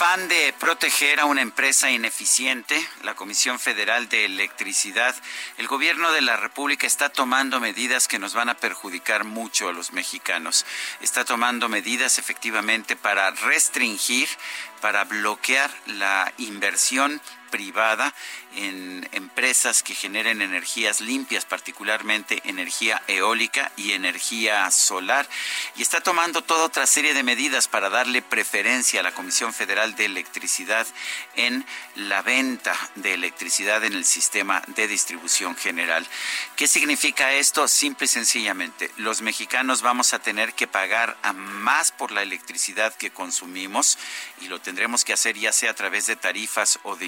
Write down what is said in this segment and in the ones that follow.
Afán de proteger a una empresa ineficiente, la Comisión Federal de Electricidad, el gobierno de la República está tomando medidas que nos van a perjudicar mucho a los mexicanos. Está tomando medidas efectivamente para restringir, para bloquear la inversión privada en empresas que generen energías limpias, particularmente energía eólica y energía solar. Y está tomando toda otra serie de medidas para darle preferencia a la Comisión Federal de Electricidad en la venta de electricidad en el sistema de distribución general. ¿Qué significa esto? Simple y sencillamente, los mexicanos vamos a tener que pagar más por la electricidad que consumimos y lo tendremos que hacer ya sea a través de tarifas o de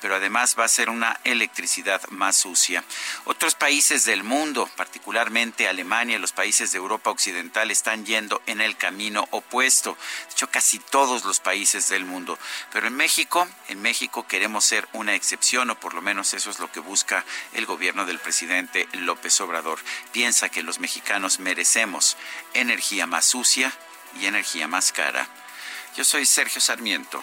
pero además va a ser una electricidad más sucia. Otros países del mundo, particularmente Alemania y los países de Europa Occidental, están yendo en el camino opuesto. De hecho, casi todos los países del mundo. Pero en México, en México queremos ser una excepción, o por lo menos eso es lo que busca el gobierno del presidente López Obrador. Piensa que los mexicanos merecemos energía más sucia y energía más cara. Yo soy Sergio Sarmiento